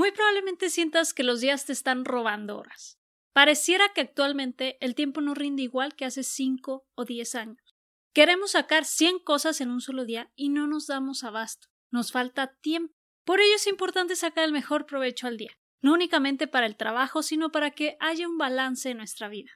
muy probablemente sientas que los días te están robando horas. Pareciera que actualmente el tiempo no rinde igual que hace 5 o 10 años. Queremos sacar 100 cosas en un solo día y no nos damos abasto. Nos falta tiempo. Por ello es importante sacar el mejor provecho al día, no únicamente para el trabajo, sino para que haya un balance en nuestra vida.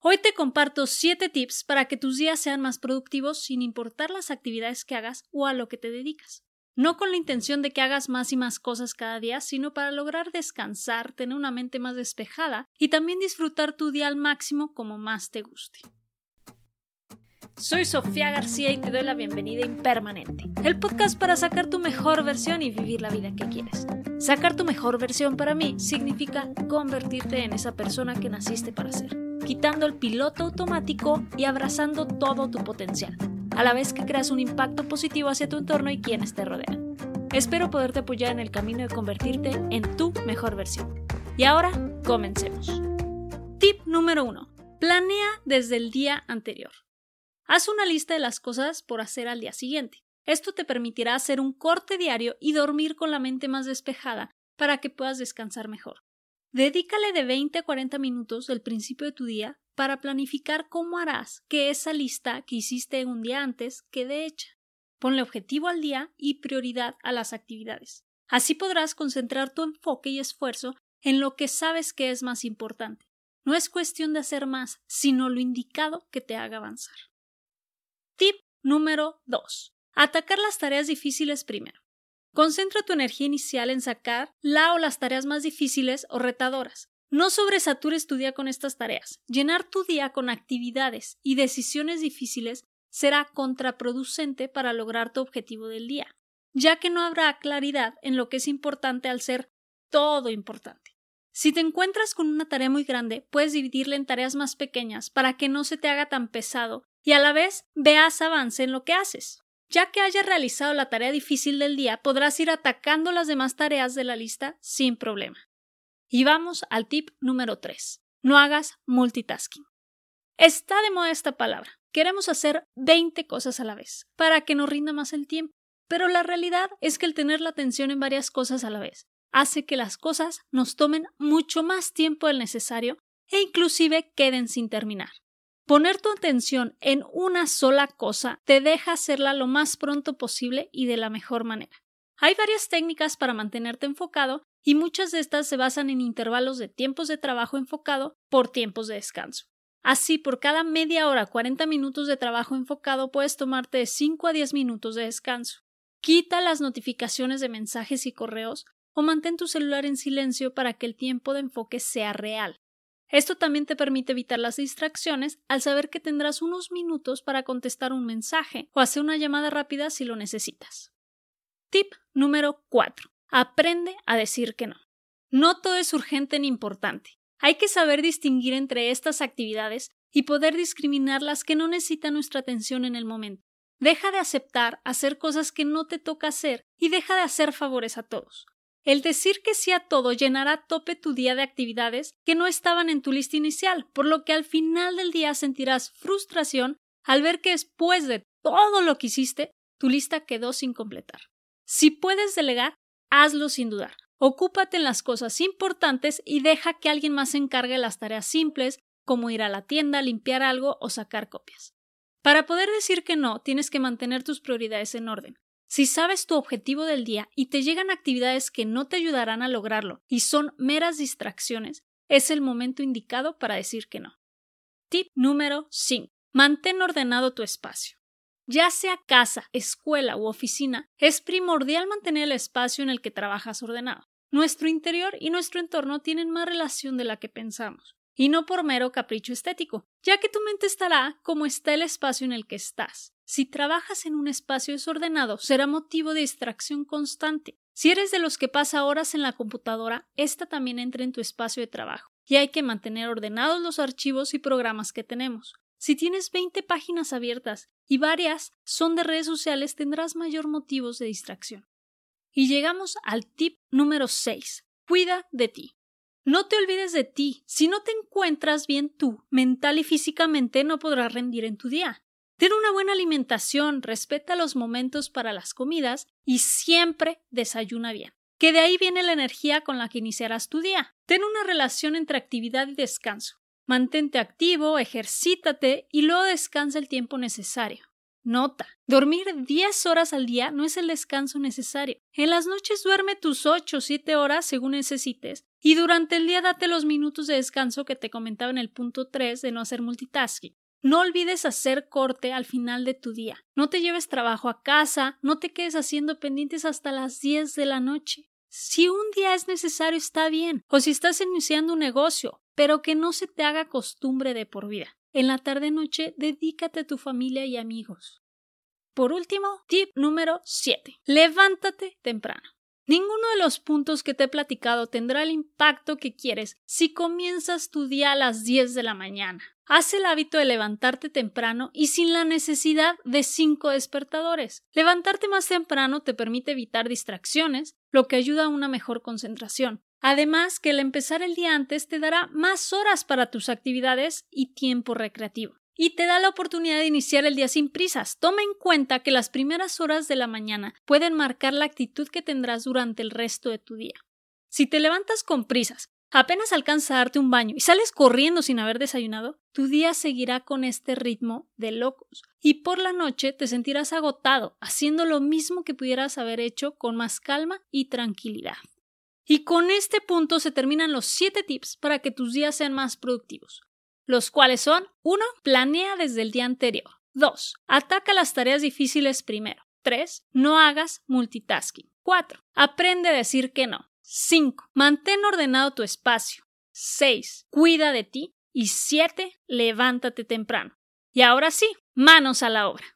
Hoy te comparto 7 tips para que tus días sean más productivos sin importar las actividades que hagas o a lo que te dedicas no con la intención de que hagas más y más cosas cada día, sino para lograr descansar, tener una mente más despejada y también disfrutar tu día al máximo como más te guste. Soy Sofía García y te doy la bienvenida a Impermanente, el podcast para sacar tu mejor versión y vivir la vida que quieres. Sacar tu mejor versión para mí significa convertirte en esa persona que naciste para ser, quitando el piloto automático y abrazando todo tu potencial a la vez que creas un impacto positivo hacia tu entorno y quienes te rodean. Espero poderte apoyar en el camino de convertirte en tu mejor versión. Y ahora, comencemos. Tip número 1. Planea desde el día anterior. Haz una lista de las cosas por hacer al día siguiente. Esto te permitirá hacer un corte diario y dormir con la mente más despejada para que puedas descansar mejor. Dedícale de 20 a 40 minutos del principio de tu día para planificar cómo harás que esa lista que hiciste un día antes quede hecha. Ponle objetivo al día y prioridad a las actividades. Así podrás concentrar tu enfoque y esfuerzo en lo que sabes que es más importante. No es cuestión de hacer más, sino lo indicado que te haga avanzar. Tip número 2. Atacar las tareas difíciles primero. Concentra tu energía inicial en sacar la o las tareas más difíciles o retadoras. No sobresatures tu día con estas tareas. Llenar tu día con actividades y decisiones difíciles será contraproducente para lograr tu objetivo del día, ya que no habrá claridad en lo que es importante al ser todo importante. Si te encuentras con una tarea muy grande, puedes dividirla en tareas más pequeñas para que no se te haga tan pesado y a la vez veas avance en lo que haces. Ya que hayas realizado la tarea difícil del día, podrás ir atacando las demás tareas de la lista sin problema. Y vamos al tip número 3. No hagas multitasking. Está de moda esta palabra. Queremos hacer 20 cosas a la vez para que nos rinda más el tiempo. Pero la realidad es que el tener la atención en varias cosas a la vez hace que las cosas nos tomen mucho más tiempo del necesario e inclusive queden sin terminar. Poner tu atención en una sola cosa te deja hacerla lo más pronto posible y de la mejor manera. Hay varias técnicas para mantenerte enfocado y muchas de estas se basan en intervalos de tiempos de trabajo enfocado por tiempos de descanso. Así, por cada media hora, 40 minutos de trabajo enfocado, puedes tomarte de 5 a 10 minutos de descanso. Quita las notificaciones de mensajes y correos o mantén tu celular en silencio para que el tiempo de enfoque sea real. Esto también te permite evitar las distracciones al saber que tendrás unos minutos para contestar un mensaje o hacer una llamada rápida si lo necesitas. Tip número 4. Aprende a decir que no. No todo es urgente ni importante. Hay que saber distinguir entre estas actividades y poder discriminar las que no necesitan nuestra atención en el momento. Deja de aceptar hacer cosas que no te toca hacer y deja de hacer favores a todos. El decir que sí a todo llenará a tope tu día de actividades que no estaban en tu lista inicial, por lo que al final del día sentirás frustración al ver que después de todo lo que hiciste, tu lista quedó sin completar. Si puedes delegar, hazlo sin dudar. Ocúpate en las cosas importantes y deja que alguien más se encargue las tareas simples, como ir a la tienda, limpiar algo o sacar copias. Para poder decir que no, tienes que mantener tus prioridades en orden. Si sabes tu objetivo del día y te llegan actividades que no te ayudarán a lograrlo y son meras distracciones, es el momento indicado para decir que no. Tip número 5. Mantén ordenado tu espacio. Ya sea casa, escuela u oficina, es primordial mantener el espacio en el que trabajas ordenado. Nuestro interior y nuestro entorno tienen más relación de la que pensamos, y no por mero capricho estético, ya que tu mente estará como está el espacio en el que estás. Si trabajas en un espacio desordenado, será motivo de distracción constante. Si eres de los que pasa horas en la computadora, esta también entra en tu espacio de trabajo, y hay que mantener ordenados los archivos y programas que tenemos. Si tienes 20 páginas abiertas y varias son de redes sociales, tendrás mayor motivos de distracción. Y llegamos al tip número 6. Cuida de ti. No te olvides de ti. Si no te encuentras bien tú, mental y físicamente, no podrás rendir en tu día. Ten una buena alimentación, respeta los momentos para las comidas y siempre desayuna bien. que de ahí viene la energía con la que iniciarás tu día. Ten una relación entre actividad y descanso. Mantente activo, ejercítate y luego descansa el tiempo necesario. Nota, dormir 10 horas al día no es el descanso necesario. En las noches duerme tus 8 o 7 horas según necesites y durante el día date los minutos de descanso que te comentaba en el punto 3 de no hacer multitasking. No olvides hacer corte al final de tu día. No te lleves trabajo a casa, no te quedes haciendo pendientes hasta las 10 de la noche. Si un día es necesario está bien, o si estás iniciando un negocio, pero que no se te haga costumbre de por vida. En la tarde-noche, dedícate a tu familia y amigos. Por último, tip número 7. Levántate temprano. Ninguno de los puntos que te he platicado tendrá el impacto que quieres si comienzas tu día a las 10 de la mañana. Haz el hábito de levantarte temprano y sin la necesidad de cinco despertadores. Levantarte más temprano te permite evitar distracciones, lo que ayuda a una mejor concentración. Además, que el empezar el día antes te dará más horas para tus actividades y tiempo recreativo. Y te da la oportunidad de iniciar el día sin prisas. Toma en cuenta que las primeras horas de la mañana pueden marcar la actitud que tendrás durante el resto de tu día. Si te levantas con prisas, apenas alcanzas a darte un baño y sales corriendo sin haber desayunado, tu día seguirá con este ritmo de locos. Y por la noche te sentirás agotado, haciendo lo mismo que pudieras haber hecho con más calma y tranquilidad. Y con este punto se terminan los 7 tips para que tus días sean más productivos, los cuales son 1. Planea desde el día anterior. 2. Ataca las tareas difíciles primero. 3. No hagas multitasking. 4. Aprende a decir que no. 5. Mantén ordenado tu espacio. 6. Cuida de ti. Y 7. Levántate temprano. Y ahora sí, manos a la obra.